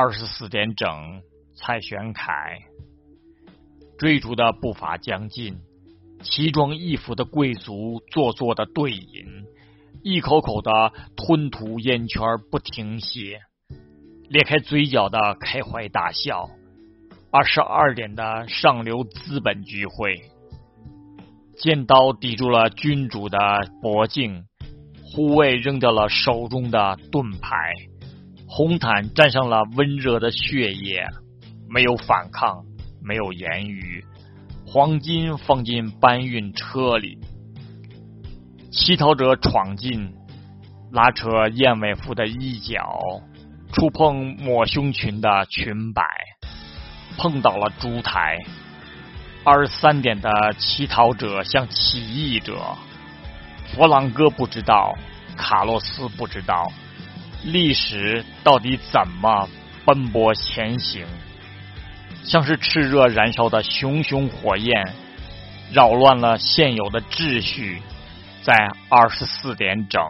二十四点整，蔡玄凯追逐的步伐将近，奇装异服的贵族做作的对饮，一口口的吞吐烟圈不停歇，裂开嘴角的开怀大笑。二十二点的上流资本聚会，尖刀抵住了君主的脖颈，护卫扔掉了手中的盾牌。红毯沾上了温热的血液，没有反抗，没有言语。黄金放进搬运车里，乞讨者闯进，拉扯燕尾服的衣角，触碰抹胸裙的裙摆，碰倒了烛台。二十三点的乞讨者像起义者，佛朗哥不知道，卡洛斯不知道。历史到底怎么奔波前行？像是炽热燃烧的熊熊火焰，扰乱了现有的秩序。在二十四点整。